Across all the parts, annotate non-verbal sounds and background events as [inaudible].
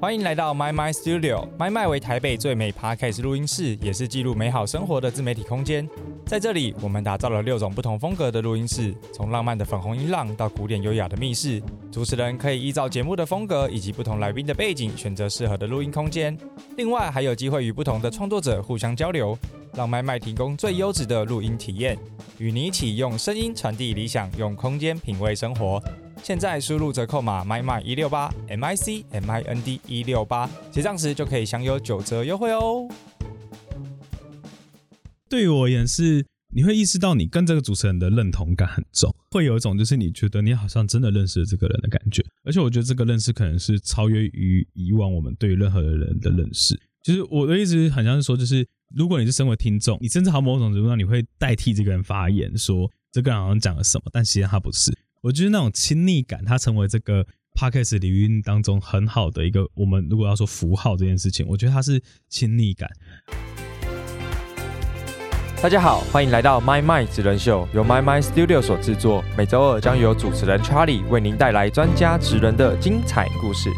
欢迎来到 My My Studio。My My 为台北最美 Podcast 录音室，也是记录美好生活的自媒体空间。在这里，我们打造了六种不同风格的录音室，从浪漫的粉红音浪到古典优雅的密室。主持人可以依照节目的风格以及不同来宾的背景，选择适合的录音空间。另外，还有机会与不同的创作者互相交流，让 My My 提供最优质的录音体验，与你一起用声音传递理想，用空间品味生活。现在输入折扣码 my my 一六八 m i c m i n d 一六八，结账时就可以享有九折优惠哦。对于我而言是，你会意识到你跟这个主持人的认同感很重，会有一种就是你觉得你好像真的认识了这个人的感觉，而且我觉得这个认识可能是超越于以往我们对任何人的认识。就是我的意思，很像是说，就是如果你是身为听众，你甚至好某种程度上你会代替这个人发言，说这个人好像讲了什么，但其实他不是。我觉得那种亲昵感，它成为这个 podcast 领域当中很好的一个。我们如果要说符号这件事情，我觉得它是亲昵感。大家好，欢迎来到 My My 职人秀，由 My My Studio 所制作。每周二将由主持人 Charlie 为您带来专家职人的精彩故事。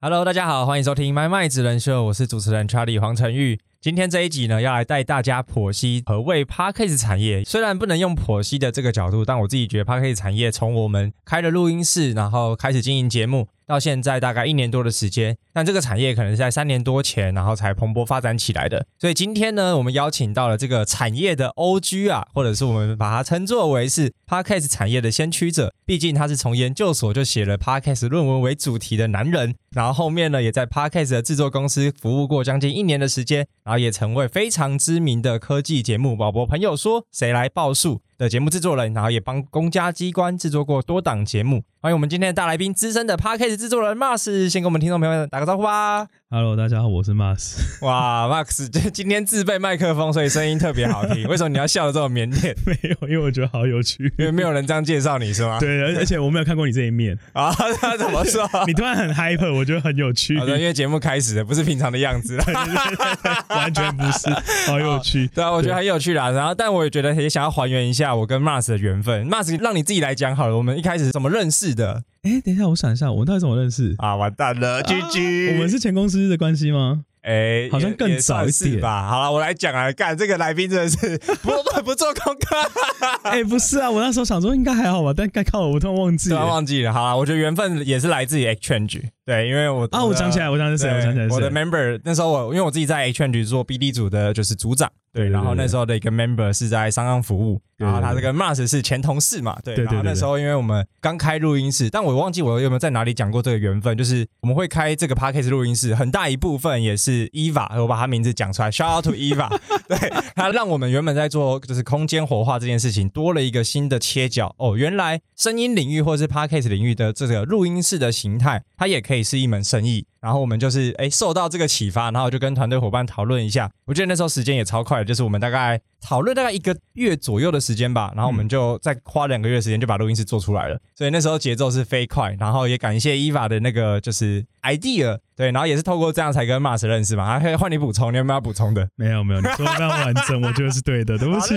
Hello，大家好，欢迎收听 My My 职人秀，我是主持人 Charlie 黄晨玉。今天这一集呢，要来带大家剖析何谓 Podcast 产业。虽然不能用剖析的这个角度，但我自己觉得 Podcast 产业从我们开了录音室，然后开始经营节目。到现在大概一年多的时间，但这个产业可能是在三年多前，然后才蓬勃发展起来的。所以今天呢，我们邀请到了这个产业的 OG 啊，或者是我们把它称作为是 Podcast 产业的先驱者。毕竟他是从研究所就写了 Podcast 论文为主题的男人，然后后面呢，也在 Podcast 的制作公司服务过将近一年的时间，然后也成为非常知名的科技节目《宝宝朋友说谁来报数》的节目制作人，然后也帮公家机关制作过多档节目。欢迎我们今天的大来宾，资深的 p a r k a s 制作人 Mars，先跟我们听众朋友们打个招呼吧。Hello，大家好，我是 Mars。[laughs] 哇，Max 今今天自备麦克风，所以声音特别好听。[laughs] 为什么你要笑的这么腼腆？没有，因为我觉得好有趣。因为没有人这样介绍你是吗？对，而且我没有看过你这一面 [laughs] 啊。他怎么说？你突然很 hyper，我觉得很有趣。好的，因为节目开始的不是平常的样子，完全不是，好有趣。对啊，我觉得很有趣啦。然后，但我也觉得也想要还原一下我跟 Mars 的缘分。Mars，让你自己来讲好了。我们一开始怎么认识的？哎，等一下，我想一下，我们到底怎么认识啊？完蛋了，G G，我们是前公司的关系吗？哎，好像更早一点吧。好了，我来讲啊，干这个来宾真的是不不 [laughs] 不做功课。哎，不是啊，我那时候想说应该还好吧，但该靠我突然忘记了，忘记了。好了，我觉得缘分也是来自于 Exchange。对，因为我啊，我想起来，我想起来？我想起来，我的 member 那时候我因为我自己在 Exchange 做 BD 组的，就是组长。对，然后那时候的一个 member 是在商岸服务，然后他这个 Mars 是前同事嘛，对。然后那时候因为我们刚开录音室，但我忘记我有没有在哪里讲过这个缘分，就是我们会开这个 Podcast 录音室，很大一部分也是 Eva，我把他名字讲出来，Shout out to Eva，[laughs] 对他让我们原本在做就是空间活化这件事情多了一个新的切角哦，原来声音领域或者是 Podcast 领域的这个录音室的形态，它也可以也是一门生意。然后我们就是哎受到这个启发，然后就跟团队伙伴讨论一下。我觉得那时候时间也超快，就是我们大概讨论大概一个月左右的时间吧，然后我们就再花两个月时间就把录音室做出来了。所以那时候节奏是飞快，然后也感谢伊娃的那个就是 idea，对，然后也是透过这样才跟 Mars 认识嘛。还可以换你补充，你有没有补充的？没有没有，你说的非常完整，我觉得是对的，对不起。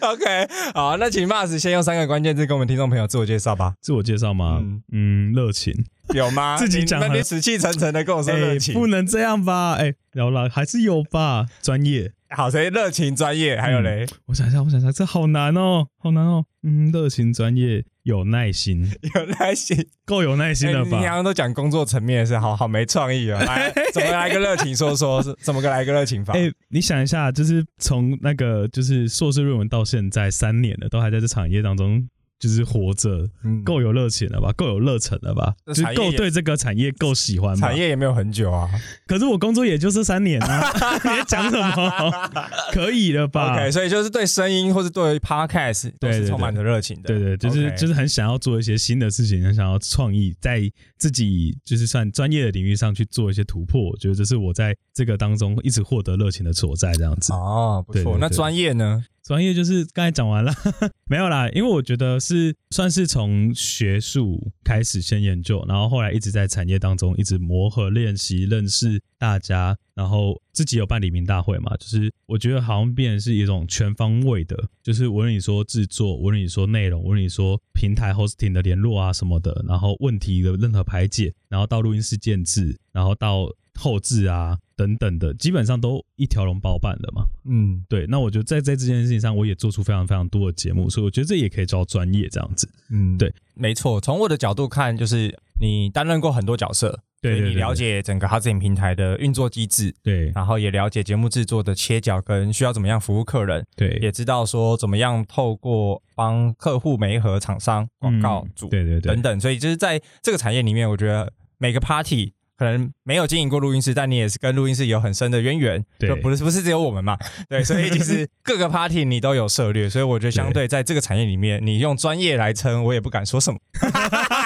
OK，[laughs] 好，那请 Mars 先用三个关键字跟我们听众朋友自我介绍吧。自我介绍吗？嗯，热情。[laughs] 有吗？自己讲，那你死气沉沉的跟我说热情，不能这样吧？哎，有了，还是有吧？专业，好，谁热情专业？还有嘞？我想一下，我想一下，这好难哦，好难哦。嗯，热情专业，有耐心，[laughs] 有耐心，够有耐心了吧？你刚刚都讲工作层面是，好好没创意啊。[laughs] 来，怎么来个热情？说说，怎么个来个热情法？哎，你想一下，就是从那个就是硕士论文到现在三年了，都还在这产业当中。就是活着，够有热情了吧？够有热忱了吧？就是够对这个产业够喜欢。产业也没有很久啊，可是我工作也就是三年啊。[laughs] 你在讲什么？[laughs] 可以了吧？OK，所以就是对声音或者对 Podcast 都是充满着热情的。对对，就是就是很想要做一些新的事情，很想要创意，在自己就是算专业的领域上去做一些突破。我觉得这是我在这个当中一直获得热情的所在，这样子。哦，不错。那专业呢？专业就是刚才讲完了，[laughs] 没有啦，因为我觉得是算是从学术开始先研究，然后后来一直在产业当中一直磨合练习认识大家，然后自己有办黎明大会嘛，就是我觉得好像变成是一种全方位的，就是无论你说制作，无论你说内容，无论你说平台 hosting 的联络啊什么的，然后问题的任何排解，然后到录音室建制，然后到后置啊。等等的，基本上都一条龙包办的嘛。嗯，对。那我觉得在在这件事情上，我也做出非常非常多的节目，所以我觉得这也可以叫专业这样子。嗯，对，没错。从我的角度看，就是你担任过很多角色，对你了解整个 h o u s i n g 平台的运作机制，对，然后也了解节目制作的切角跟需要怎么样服务客人，对，也知道说怎么样透过帮客户媒合厂商、广告主，对对对，等等。所以就是在这个产业里面，我觉得每个 party。可能没有经营过录音室，但你也是跟录音室有很深的渊源，对不是不是只有我们嘛？[laughs] 对，所以其实 [laughs] 各个 party 你都有涉略，所以我觉得相对在这个产业里面，你用专业来称，我也不敢说什么。[laughs]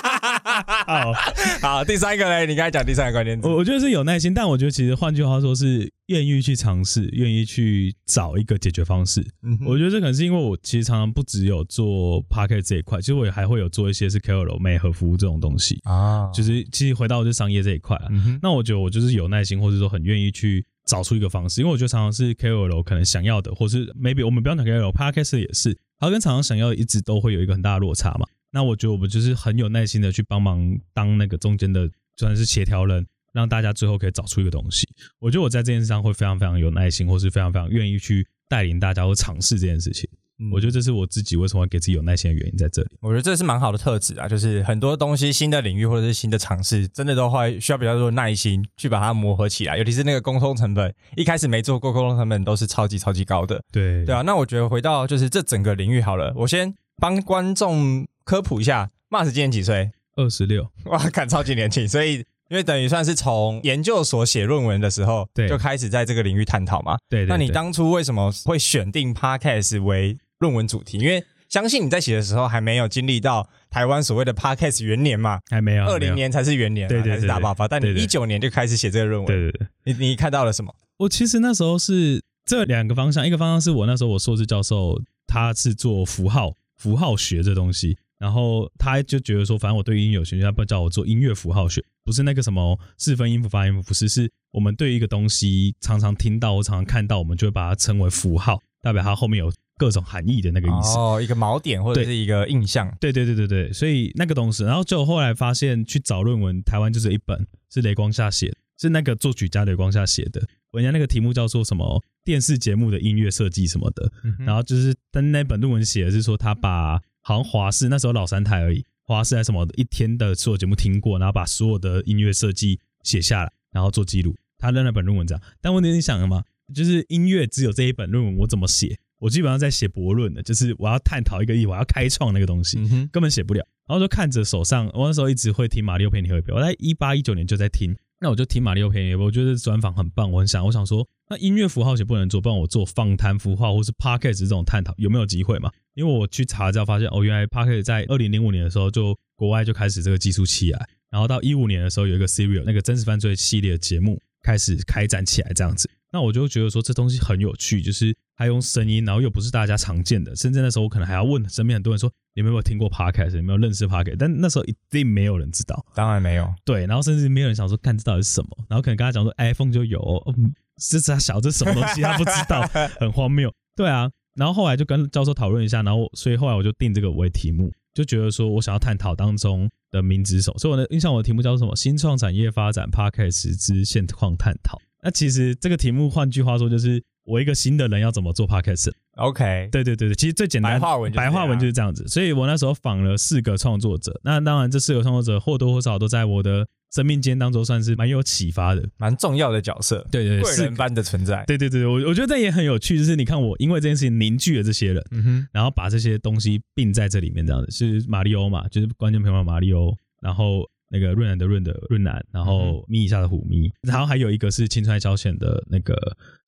好，好，第三个嘞，你刚才讲第三个关键词，我我觉得是有耐心，但我觉得其实换句话说是愿意去尝试，愿意去找一个解决方式。我觉得这可能是因为我其实常常不只有做 p a r k e t 这一块，其实我也还会有做一些是 KOL 美和服务这种东西啊。就是其实回到就商业这一块啊，那我觉得我就是有耐心，或者说很愿意去找出一个方式，因为我觉得常常是 KOL 可能想要的，或是 maybe 我们不要讲 KOL p a r k e t 也是，它跟常常想要一直都会有一个很大的落差嘛。那我觉得我们就是很有耐心的去帮忙当那个中间的，算是协调人，让大家最后可以找出一个东西。我觉得我在这件事上会非常非常有耐心，或是非常非常愿意去带领大家或尝试这件事情。我觉得这是我自己为什么会给自己有耐心的原因在这里。我觉得这是蛮好的特质啊，就是很多东西新的领域或者是新的尝试，真的都会需要比较多耐心去把它磨合起来。尤其是那个沟通成本，一开始没做过沟通成本都是超级超级高的。对对啊，那我觉得回到就是这整个领域好了，我先帮观众。科普一下，Mars 今年几岁？二十六。哇，看超级年轻。所以，因为等于算是从研究所写论文的时候，对，就开始在这个领域探讨嘛。对。那你当初为什么会选定 Podcast 为论文主题？因为相信你在写的时候还没有经历到台湾所谓的 Podcast 元年嘛，还没有。二零年才是元年，对对，才是大爆发。但你一九年就开始写这个论文，对对对。你你看到了什么？我其实那时候是这两个方向，一个方向是我那时候我硕士教授，他是做符号符号学这东西。然后他就觉得说，反正我对音乐有兴趣，他不叫我做音乐符号学，不是那个什么四分音符、发音符，不是，是我们对一个东西常常听到、常常看到，我们就会把它称为符号，代表它后面有各种含义的那个意思。哦，一个锚点或者是一个印象。对对对对对，所以那个东西，然后就后来发现去找论文，台湾就是一本是雷光下写，是那个作曲家雷光下写的，人家那个题目叫做什么电视节目的音乐设计什么的，然后就是但那本论文写的是说他把。好像华视那时候老三台而已，华视还什么一天的所有节目听过，然后把所有的音乐设计写下来，然后做记录。他的那本论文这样，但问题你想了吗？就是音乐只有这一本论文，我怎么写？我基本上在写博论的，就是我要探讨一个意，我要开创那个东西，根本写不了。然后就看着手上，我那时候一直会听马里奥陪你喝一杯，我在一八一九年就在听。那我就听马里奥陪你，我觉得专访很棒，我很想，我想说，那音乐符号写不能做，不然我做访谈符号或是 podcast 这种探讨有没有机会嘛？因为我去查之后发现，哦，原来 podcast 在二零零五年的时候就国外就开始这个技术起来，然后到一五年的时候有一个 serial 那个真实犯罪系列节目开始开展起来这样子，那我就觉得说这东西很有趣，就是它用声音，然后又不是大家常见的，甚至那时候我可能还要问身边很多人说。你们有没有听过 podcast？有没有认识 podcast？但那时候一定没有人知道，当然没有。对，然后甚至没有人想说，看这到底是什么？然后可能跟他讲说，iPhone 就有，嗯这他小这什么东西？他不知道，很荒谬。对啊，然后后来就跟教授讨论一下，然后所以后来我就定这个为题目，就觉得说我想要探讨当中的名之手，所以我的印象我的题目叫做什么？新创产业发展 podcast 之现况探讨。那其实这个题目换句话说就是。我一个新的人要怎么做 podcast？OK，对对对对，其实最简单白话文白话文就是这样子。所以我那时候访了四个创作者，那当然这四个创作者或多或少都在我的生命间当中算是蛮有启发的，蛮重要的角色，对对，贵人般的存在。对对对，我我觉得这也很有趣，就是你看我因为这件事情凝聚了这些人，嗯哼，然后把这些东西并在这里面，这样子是马里欧嘛，就是关键朋友马里欧，然后。那个润南的润的润南，然后咪一下的虎咪，然后还有一个是青川消遣的那个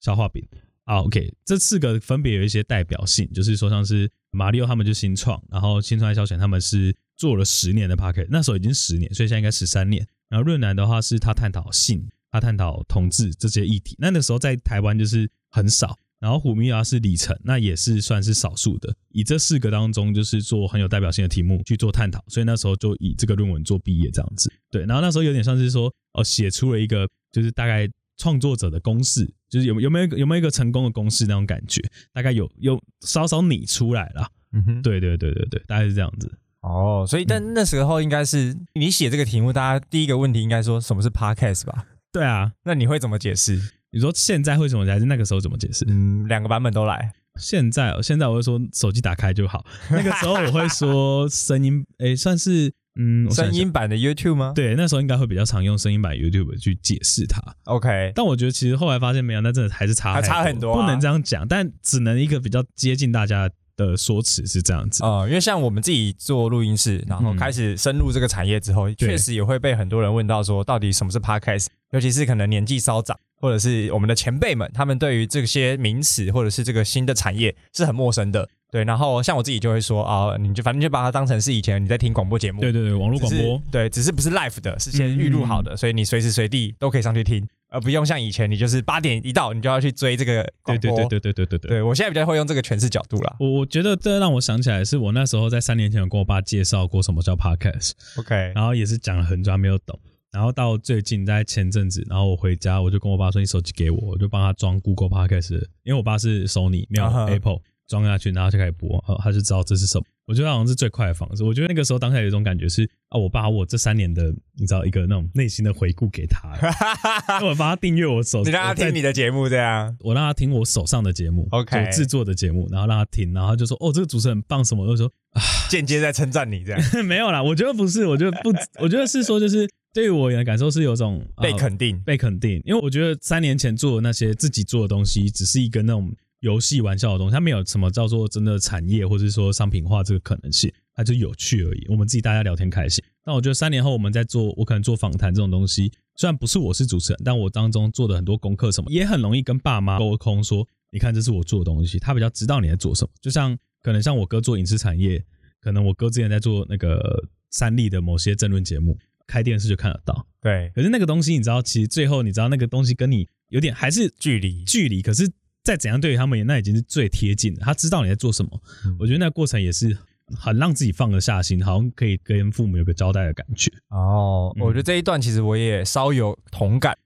消化饼啊。OK，这四个分别有一些代表性，就是说像是马里奥他们就新创，然后青川消遣他们是做了十年的 p a r k e t 那时候已经十年，所以现在应该十三年。然后润南的话是他探讨性，他探讨同志这些议题，那那时候在台湾就是很少，然后虎咪啊是里程，那也是算是少数的。以这四个当中，就是做很有代表性的题目去做探讨，所以那时候就以这个论文做毕业这样子。对，然后那时候有点像是说，哦，写出了一个就是大概创作者的公式，就是有有没有有没有一个成功的公式那种感觉，大概有有稍稍拟出来了。嗯哼，对对对对对，大概是这样子。哦，所以但那时候应该是你写这个题目，大家第一个问题应该说什么是 podcast 吧？对啊，那你会怎么解释？你说现在会怎么还是那个时候怎么解释？嗯，两个版本都来。现在，哦现在我会说手机打开就好。那个时候我会说声音，哎，算是嗯，声音版的 YouTube 吗？对，那时候应该会比较常用声音版 YouTube 去解释它。OK，但我觉得其实后来发现没有，那真的还是差，还差很多，不能这样讲。但只能一个比较接近大家。的说辞是这样子啊，因为像我们自己做录音室，然后开始深入这个产业之后，确实也会被很多人问到说，到底什么是 podcast？尤其是可能年纪稍长，或者是我们的前辈们，他们对于这些名词或者是这个新的产业是很陌生的。对，然后像我自己就会说啊，你就反正就把它当成是以前你在听广播节目，对对对，网络广播，对，只是不是 live 的，是先预录好的，所以你随时随地都可以上去听。而不用像以前，你就是八点一到，你就要去追这个广播。对对对对对对对。对我现在比较会用这个诠释角度啦。我我觉得这让我想起来，是我那时候在三年前有跟我爸介绍过什么叫 podcast。OK。然后也是讲了很久，没有懂。然后到最近在前阵子，然后我回家，我就跟我爸说：“你手机给我，我就帮他装 Google Podcast。”因为我爸是 Sony，没有 Apple。装下去，然后就开始播，哦，他就知道这是什么。我觉得好像是最快的方式。我觉得那个时候当下有一种感觉是啊，我把我这三年的，你知道一个那种内心的回顾给他，[laughs] 我帮他订阅我手，你让他听你的节目这样，我让他听我手上的节目，OK，制作的节目，然后让他听，然后就说哦，这个主持人棒什么，就说啊，间接在称赞你这样，[laughs] 没有啦，我觉得不是，我觉得不，[laughs] 我觉得是说就是对于我的感受是有种被肯定，被肯定，因为我觉得三年前做的那些自己做的东西，只是一个那种。游戏玩笑的东西，它没有什么叫做真的产业，或者是说商品化这个可能性，它就有趣而已。我们自己大家聊天开心。那我觉得三年后我们在做，我可能做访谈这种东西，虽然不是我是主持人，但我当中做的很多功课什么，也很容易跟爸妈沟通说，你看这是我做的东西，他比较知道你在做什么。就像可能像我哥做影视产业，可能我哥之前在做那个三立的某些争论节目，开电视就看得到。对，可是那个东西你知道，其实最后你知道那个东西跟你有点还是距离距离，可是。再怎样对于他们，那已经是最贴近的。他知道你在做什么，我觉得那过程也是很让自己放得下心，好像可以跟父母有个交代的感觉。哦，我觉得这一段其实我也稍有同感，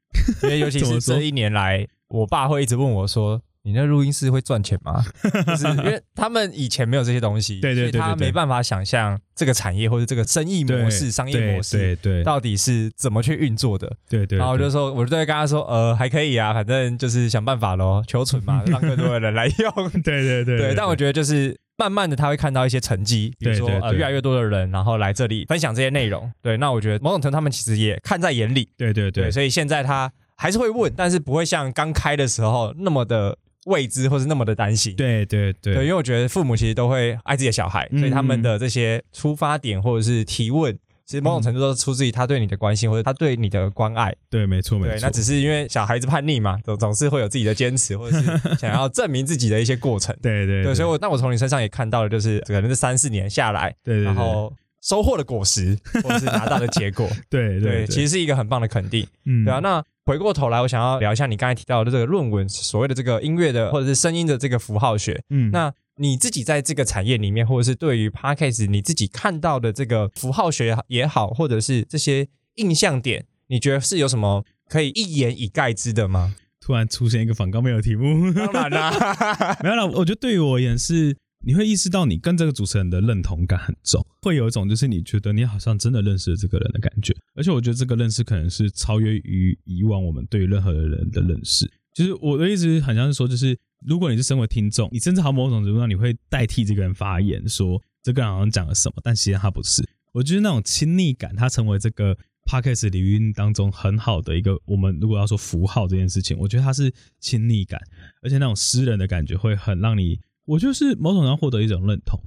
因为尤其是 [laughs] 这一年来，我爸会一直问我说。你那录音室会赚钱吗？[laughs] 就是因为他们以前没有这些东西，对对对，他没办法想象这个产业或者这个生意模式、商业模式，对对，到底是怎么去运作的。对对，然后我就说，我就对跟他说，呃，还可以啊，反正就是想办法咯，求存嘛，[laughs] 让更多的人来用。[laughs] 对对对，对。但我觉得就是慢慢的他会看到一些成绩，比如说呃越来越多的人然后来这里分享这些内容。对，那我觉得某种程度他们其实也看在眼里。对对对，所以现在他还是会问，但是不会像刚开的时候那么的。未知或是那么的担心，对对对，因为我觉得父母其实都会爱自己的小孩，所以他们的这些出发点或者是提问，其实某种程度都是出自于他对你的关心或者他对你的关爱。对，没错没错。那只是因为小孩子叛逆嘛，总总是会有自己的坚持，或者是想要证明自己的一些过程。对对对，所以我那我从你身上也看到了，就是可能这三四年下来，对，然后收获的果实或者是拿到的结果，[laughs] 对对，其实是一个很棒的肯定。嗯，对啊，那。回过头来，我想要聊一下你刚才提到的这个论文，所谓的这个音乐的或者是声音的这个符号学。嗯，那你自己在这个产业里面，或者是对于 podcast 你自己看到的这个符号学也好，或者是这些印象点，你觉得是有什么可以一言以概之的吗？突然出现一个反高没有题目，当然啦，[laughs] 没有啦。我觉得对于我而言是。你会意识到你跟这个主持人的认同感很重，[laughs] 会有一种就是你觉得你好像真的认识了这个人的感觉，而且我觉得这个认识可能是超越于以往我们对任何人的认识。就是我的意思很像是说，就是如果你是身为听众，你甚至好某种程度上你会代替这个人发言，说这个人好像讲了什么，但其实他不是。我觉得那种亲昵感，它成为这个 podcast 领域当中很好的一个，我们如果要说符号这件事情，我觉得它是亲昵感，而且那种私人的感觉会很让你。我就是某种上获得一种认同，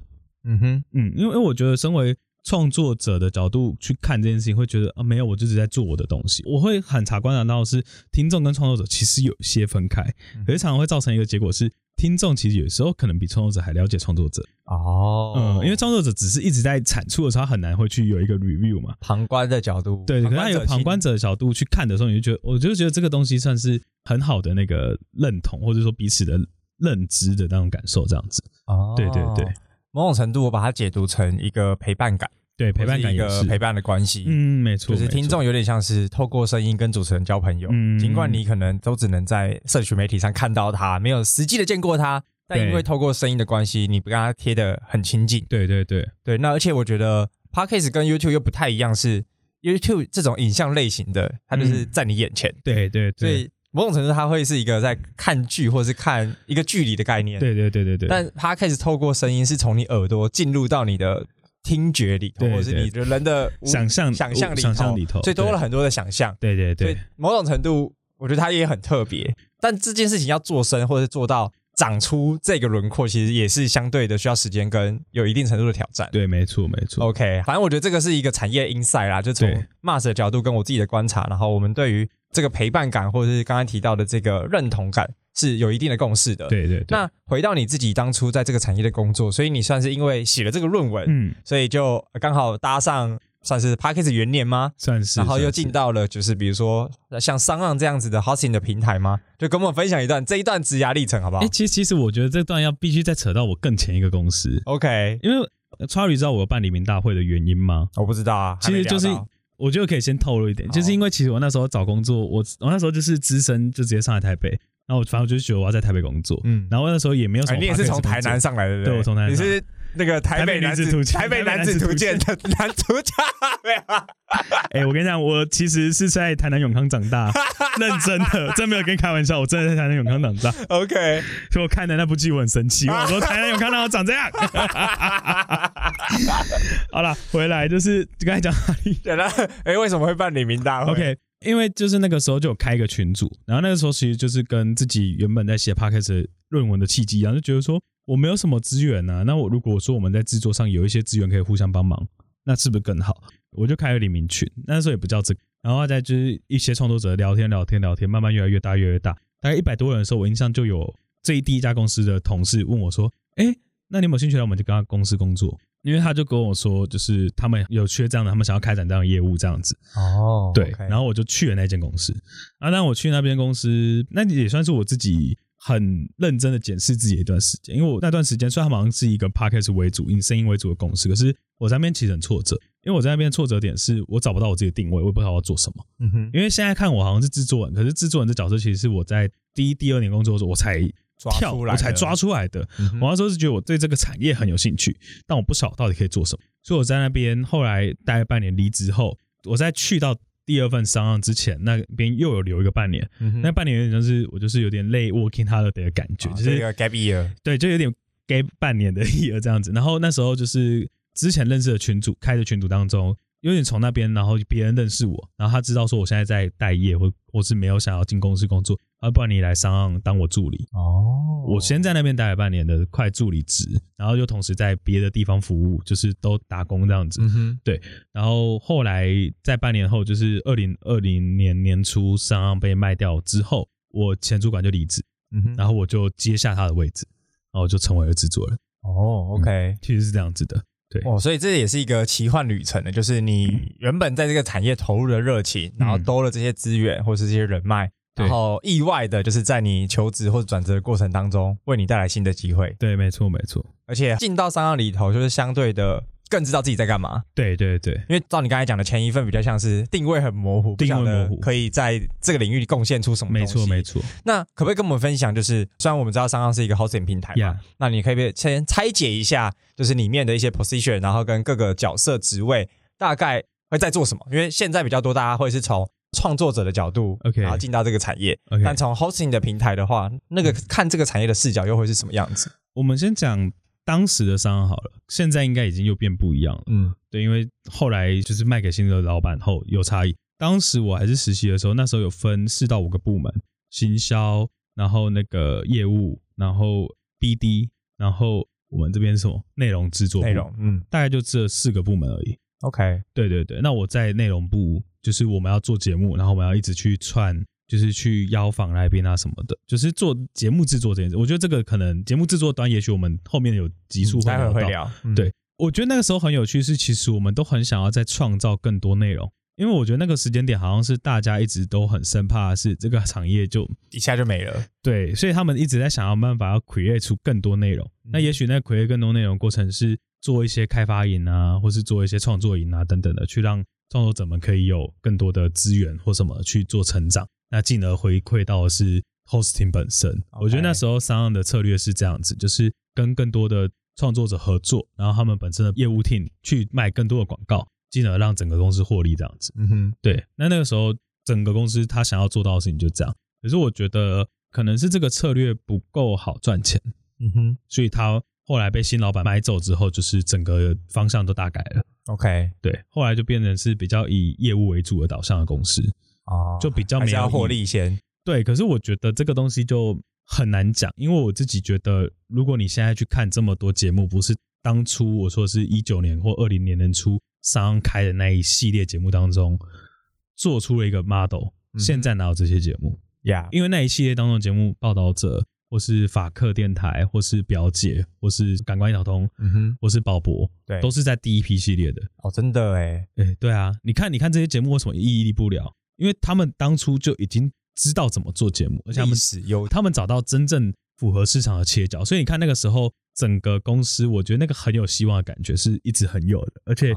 嗯哼，嗯，因为因为我觉得身为创作者的角度去看这件事情，会觉得啊，没有，我就是在做我的东西。我会很察观察到是听众跟创作者其实有些分开，可是常常会造成一个结果是，听众其实有时候可能比创作者还了解创作者哦，嗯，因为创作者只是一直在产出的时候，他很难会去有一个 review 嘛，旁观的角度，对，可能有旁观者的角度去看的时候，你就觉得，我就觉得这个东西算是很好的那个认同，或者说彼此的。认知的那种感受，这样子。哦，对对对，某种程度我把它解读成一个陪伴感，对陪伴感一个陪伴的关系。嗯，没错，就是听众有点像是透过声音跟主持人交朋友，尽管你可能都只能在社群媒体上看到他，没有实际的见过他。但因为透过声音的关系，你不跟他贴的很亲近。对对对对，那而且我觉得 podcast 跟 YouTube 又不太一样，是 YouTube 这种影像类型的，它就是在你眼前。对对对，所以某种程度它会是一个在看剧或者是看一个距离的概念。对对对对对。但 podcast 透过声音是从你耳朵进入到你的听觉里头，或者是你的人的想象想象里头，所以多了很多的想象。对对对。某种程度，我觉得它也很特别。但这件事情要做深，或者是做到。长出这个轮廓，其实也是相对的需要时间跟有一定程度的挑战。对，没错，没错。OK，反正我觉得这个是一个产业 inside 啦，就从 Mars 的角度跟我自己的观察，然后我们对于这个陪伴感，或者是刚刚提到的这个认同感，是有一定的共识的。对对。那回到你自己当初在这个产业的工作，所以你算是因为写了这个论文，嗯，所以就刚好搭上。算是 p a c k a g e 元年吗？算是，然后又进到了就是比如说像商浪这样子的 hosting 的平台吗？就跟我们分享一段这一段职涯历程好不好？哎，其实其实我觉得这段要必须再扯到我更前一个公司。OK，因为 Charlie 知道我有办黎明大会的原因吗？我不知道啊。其实就是我觉得可以先透露一点，就是因为其实我那时候找工作，我我那时候就是资深，就直接上来台北，然后我反正我就是觉得我要在台北工作，嗯，然后那时候也没有什么。你也是从台南上来的，对，我从台南。你是？那个台北男子图台北男子图鉴的男主角，[laughs] 哎，我跟你讲，我其实是在台南永康长大，[laughs] 认真的，真没有跟你开玩笑，我真的在台南永康长大。OK，所以我看的那部剧我很生气，我说台南永康让我长这样？[laughs] 好了，回来就是刚才讲哪里？对了，哎，为什么会办李明大会？OK，因为就是那个时候就有开一个群组，然后那个时候其实就是跟自己原本在写 p o d c a s 论文的契机一样，就觉得说。我没有什么资源呐，那我如果说我们在制作上有一些资源可以互相帮忙，那是不是更好？我就开了黎明群，那时候也不叫这个，然后再就是一些创作者聊天聊天聊天，慢慢越来越大越来越大，大概一百多人的时候，我印象就有这一第一家公司的同事问我说：“哎，那你有没有兴趣来我们就跟他公司工作？”因为他就跟我说，就是他们有缺这样的，他们想要开展这样的业务这样子。哦，对，然后我就去了那间公司。啊，但我去那边公司，那也算是我自己。很认真的检视自己一段时间，因为我那段时间虽然好像是一个 podcast 为主、以声音为主的公司，可是我在那边其实很挫折，因为我在那边挫折点是我找不到我自己的定位，我也不知道要做什么。嗯哼，因为现在看我好像是制作人，可是制作人这角色其实是我在第一、第二年工作的时候我才跳，我才抓出来的。我那时候是觉得我对这个产业很有兴趣，但我不晓得到底可以做什么，所以我在那边后来待了半年，离职后，我再去到。第二份商案之前，那边又有留一个半年，那半年有点像是我就是有点累 working hard 的感觉，就是一个 gap year，对，就有点 gap 半年的 [laughs] year 这样子。然后那时候就是之前认识的群主开的群组当中。有点从那边，然后别人认识我，然后他知道说我现在在待业，或或是没有想要进公司工作，啊，不然你来商岸当我助理哦。我先在那边待了半年的快助理职，然后又同时在别的地方服务，就是都打工这样子。对，然后后来在半年后，就是二零二零年年初商岸被卖掉之后，我前主管就离职，然后我就接下他的位置，然后就成为了制作人。哦，OK，其实是这样子的。哦，所以这也是一个奇幻旅程的，就是你原本在这个产业投入的热情，然后多了这些资源或是这些人脉，然后意外的就是在你求职或者转职的过程当中，为你带来新的机会。对，没错，没错。而且进到商道里头，就是相对的。更知道自己在干嘛。对对对，因为照你刚才讲的前一份比较像是定位很模糊，定位模糊，可以在这个领域里贡献出什么没错没错。那可不可以跟我们分享？就是虽然我们知道商商是一个 hosting 平台嘛，那你可以先拆解一下，就是里面的一些 position，然后跟各个角色职位大概会在做什么？因为现在比较多，大家会是从创作者的角度，OK，然后进到这个产业。但从 hosting 的平台的话，那个看这个产业的视角又会是什么样子？我们先讲。当时的商好了，现在应该已经又变不一样了。嗯，对，因为后来就是卖给新的老板后有差异。当时我还是实习的时候，那时候有分四到五个部门：行销，然后那个业务，然后 BD，然后我们这边什么内容制作。内容，嗯，大概就这四个部门而已。OK，对对对。那我在内容部，就是我们要做节目，然后我们要一直去串。就是去邀访来宾啊什么的，就是做节目制作这件事。我觉得这个可能节目制作端，也许我们后面有集数会聊到。对，我觉得那个时候很有趣，是其实我们都很想要再创造更多内容，因为我觉得那个时间点好像是大家一直都很生怕是这个产业就 [laughs] 一下就没了，对，所以他们一直在想要办法要 create 出更多内容。那也许那 create 更多内容过程是做一些开发营啊，或是做一些创作营啊等等的，去让创作者们可以有更多的资源或什么去做成长，那进而回馈到是 hosting 本身。我觉得那时候三样的策略是这样子，就是跟更多的创作者合作，然后他们本身的业务 team 去卖更多的广告。进而让整个公司获利这样子，嗯哼，对。那那个时候，整个公司他想要做到的事情就这样。可是我觉得可能是这个策略不够好赚钱，嗯哼。所以他后来被新老板买走之后，就是整个方向都大改了。OK，对。后来就变成是比较以业务为主的导向的公司，哦，就比较没有获利先。对，可是我觉得这个东西就很难讲，因为我自己觉得，如果你现在去看这么多节目，不是当初我说是一九年或二零年年初。商开的那一系列节目当中，做出了一个 model。现在哪有这些节目呀？因为那一系列当中节目，报道者或是法克电台，或是表姐，或是感官一条通，嗯哼，或是宝博，对，都是在第一批系列的。哦，真的哎，哎，对啊，你看，你看这些节目为什么屹立不了？因为他们当初就已经知道怎么做节目，而且他们有他们找到真正符合市场的切角，所以你看那个时候。整个公司，我觉得那个很有希望的感觉是一直很有的，而且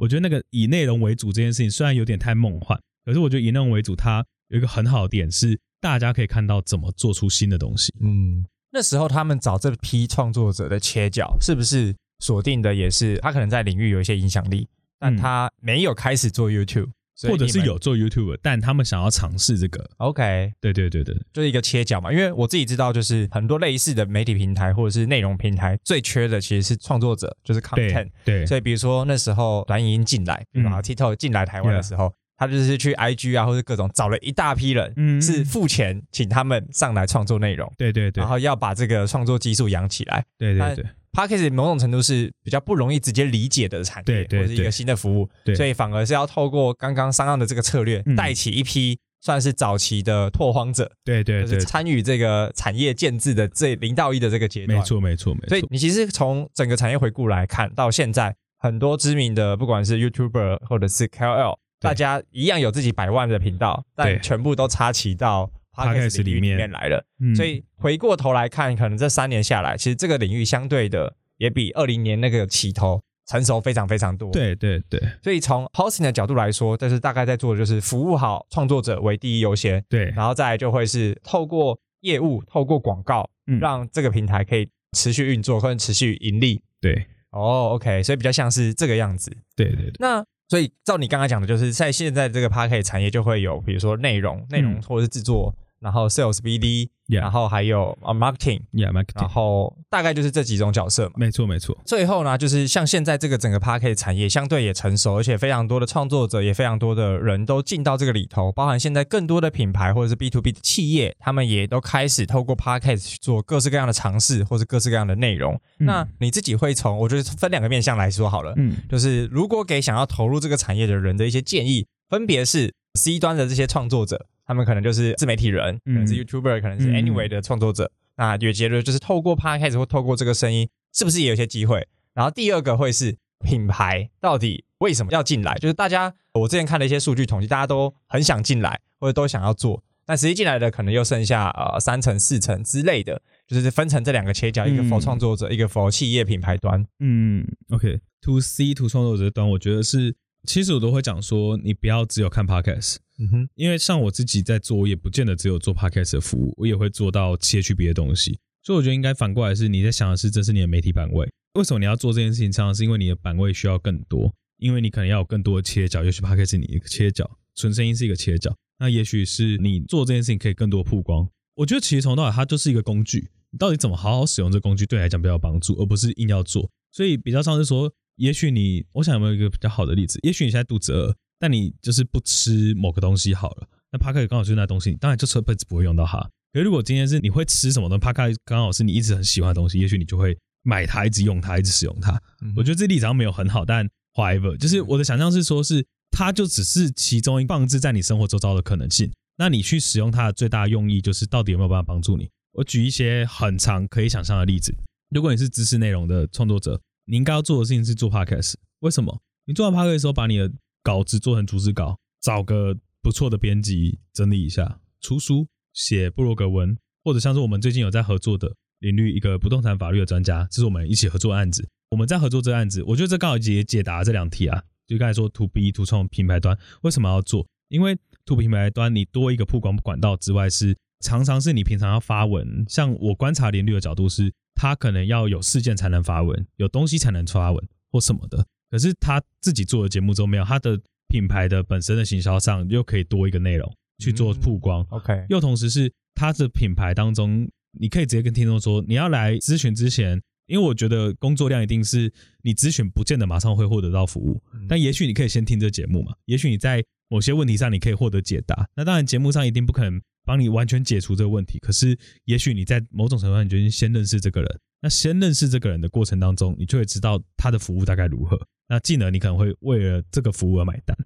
我觉得那个以内容为主这件事情虽然有点太梦幻，可是我觉得以内容为主，它有一个很好的点是大家可以看到怎么做出新的东西。嗯，那时候他们找这批创作者的切角，是不是锁定的也是他可能在领域有一些影响力，但他没有开始做 YouTube。或者是有做 YouTube，但他们想要尝试这个。OK，对对对对，就是一个切角嘛。因为我自己知道，就是很多类似的媒体平台或者是内容平台，最缺的其实是创作者，就是 content。对，所以比如说那时候蓝莹进来，然后 TikTok 进来台湾的时候，他就是去 IG 啊，或者各种找了一大批人，是付钱请他们上来创作内容。对对对，然后要把这个创作技术养起来。对对对。Podcast 某种程度是比较不容易直接理解的产业，或者是一个新的服务，所以反而是要透过刚刚商岸的这个策略，带起一批算是早期的拓荒者，对对对，参与这个产业建制的这零到一的这个阶段。没错没错没错。所以你其实从整个产业回顾来看，到现在很多知名的不管是 YouTuber 或者是 KOL，大家一样有自己百万的频道，但全部都插旗到。Podcast 里面来了，所以回过头来看，可能这三年下来，其实这个领域相对的也比二零年那个起头成熟非常非常多。对对对，所以从 hosting 的角度来说，但是大概在做的就是服务好创作者为第一优先。对，然后再来就会是透过业务、透过广告，让这个平台可以持续运作或者持续盈利。对，哦，OK，所以比较像是这个样子。对对对，那所以照你刚刚讲的，就是在现在这个 p a r k e 产业就会有，比如说内容、内容或者是制作。然后 sales BD，然后还有啊 marketing，yeah，marketing，然后大概就是这几种角色嘛。没错没错。最后呢，就是像现在这个整个 p a r k e t 产业相对也成熟，而且非常多的创作者，也非常多的人都进到这个里头，包含现在更多的品牌或者是 B to B 的企业，他们也都开始透过 p a r k e t 去做各式各样的尝试，或者各式各样的内容。那你自己会从我觉得分两个面向来说好了，嗯，就是如果给想要投入这个产业的人的一些建议，分别是 C 端的这些创作者。他们可能就是自媒体人，可能是 YouTuber，可能是 Anyway 的创作者。那有结论就是透过 Podcast 或透过这个声音，是不是也有些机会？然后第二个会是品牌到底为什么要进来？就是大家我之前看了一些数据统计，大家都很想进来或者都想要做，但实际进来的可能又剩下呃三成四成之类的，就是分成这两个切角，一个 for 创作者，一个 for 企业品牌端。嗯，OK，To C To 创作者端，我觉得是。其实我都会讲说，你不要只有看 podcast，嗯哼，因为像我自己在做，也不见得只有做 podcast 的服务，我也会做到切去别的东西。所以我觉得应该反过来是，你在想的是，这是你的媒体版位。为什么你要做这件事情？常常是因为你的版位需要更多，因为你可能要有更多的切角。也许 podcast 是你一个切角，纯声音是一个切角，那也许是你做这件事情可以更多曝光。我觉得其实从到尾它就是一个工具，你到底怎么好好使用这个工具，对你来讲比较有帮助，而不是硬要做。所以比较像是说。也许你，我想有没有一个比较好的例子？也许你现在肚子饿，但你就是不吃某个东西好了。那帕克刚好就是那东西，当然就这辈子不会用到它。可是如果今天是你会吃什么东西，帕克刚好是你一直很喜欢的东西，也许你就会买它，一直用它，一直使用它。我觉得这例子好像没有很好，但 however，就是我的想象是说，是它就只是其中一放置在你生活周遭的可能性。那你去使用它的最大用意，就是到底有没有办法帮助你？我举一些很长可以想象的例子。如果你是知识内容的创作者。你应该要做的事情是做 podcast，为什么？你做完 podcast 的时候，把你的稿子做成逐字稿，找个不错的编辑整理一下，出书写布洛格文，或者像是我们最近有在合作的领域一个不动产法律的专家，这是我们一起合作案子。我们在合作这个案子，我觉得这刚好也解答这两题啊。就刚才说，to B to 创品牌端为什么要做？因为 to 品牌端你多一个曝光管道之外，是常常是你平常要发文。像我观察林律的角度是，他可能要有事件才能发文，有东西才能发文或什么的。可是他自己做的节目中没有，他的品牌的本身的行销上又可以多一个内容去做曝光。OK，又同时是他的品牌当中，你可以直接跟听众说，你要来咨询之前。因为我觉得工作量一定是你咨询不见得马上会获得到服务，但也许你可以先听这节目嘛，也许你在某些问题上你可以获得解答。那当然节目上一定不可能帮你完全解除这个问题，可是也许你在某种程度上你就先认识这个人，那先认识这个人的过程当中，你就会知道他的服务大概如何。那进而你可能会为了这个服务而买单。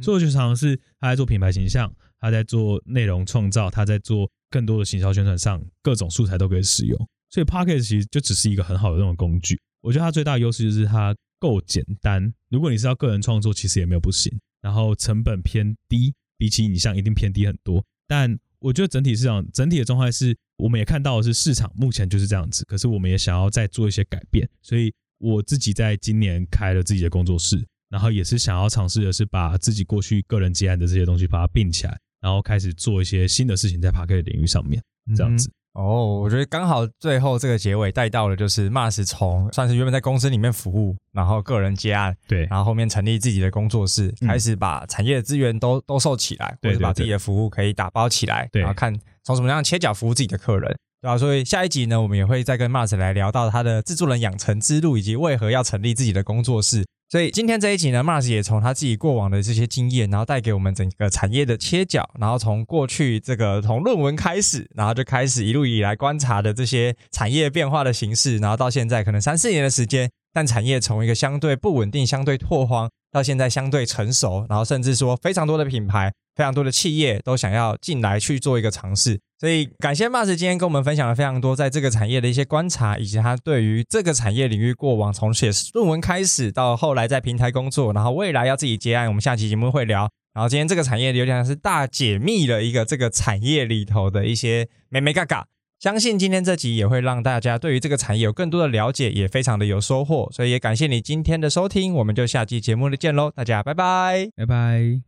所以我就常常是他在做品牌形象，他在做内容创造，他在做更多的行销宣传上，各种素材都可以使用。所以 p o c k e t 其实就只是一个很好的那种工具。我觉得它最大的优势就是它够简单。如果你是要个人创作，其实也没有不行。然后成本偏低，比起影像一定偏低很多。但我觉得整体市场整体的状态是，我们也看到的是市场目前就是这样子。可是我们也想要再做一些改变。所以我自己在今年开了自己的工作室，然后也是想要尝试的是把自己过去个人接案的这些东西把它并起来，然后开始做一些新的事情在 p c k e 领域上面，这样子。哦，我觉得刚好最后这个结尾带到了，就是 Mars 从算是原本在公司里面服务，然后个人接案，对，然后后面成立自己的工作室，开始把产业的资源都都收起来，或者把自己的服务可以打包起来，对然后看从什么样切角服务自己的客人，对啊？所以下一集呢，我们也会再跟 Mars 来聊到他的制作人养成之路，以及为何要成立自己的工作室。所以今天这一集呢，Mars 也从他自己过往的这些经验，然后带给我们整个产业的切角，然后从过去这个从论文开始，然后就开始一路以来观察的这些产业变化的形式，然后到现在可能三四年的时间，但产业从一个相对不稳定、相对拓荒，到现在相对成熟，然后甚至说非常多的品牌。非常多的企业都想要进来去做一个尝试，所以感谢 Mas 今天跟我们分享了非常多在这个产业的一些观察，以及他对于这个产业领域过往从写论文开始到后来在平台工作，然后未来要自己接案，我们下期节目会聊。然后今天这个产业有点像是大解密了一个这个产业里头的一些美美嘎嘎，相信今天这集也会让大家对于这个产业有更多的了解，也非常的有收获。所以也感谢你今天的收听，我们就下期节目里见喽，大家拜拜，拜拜。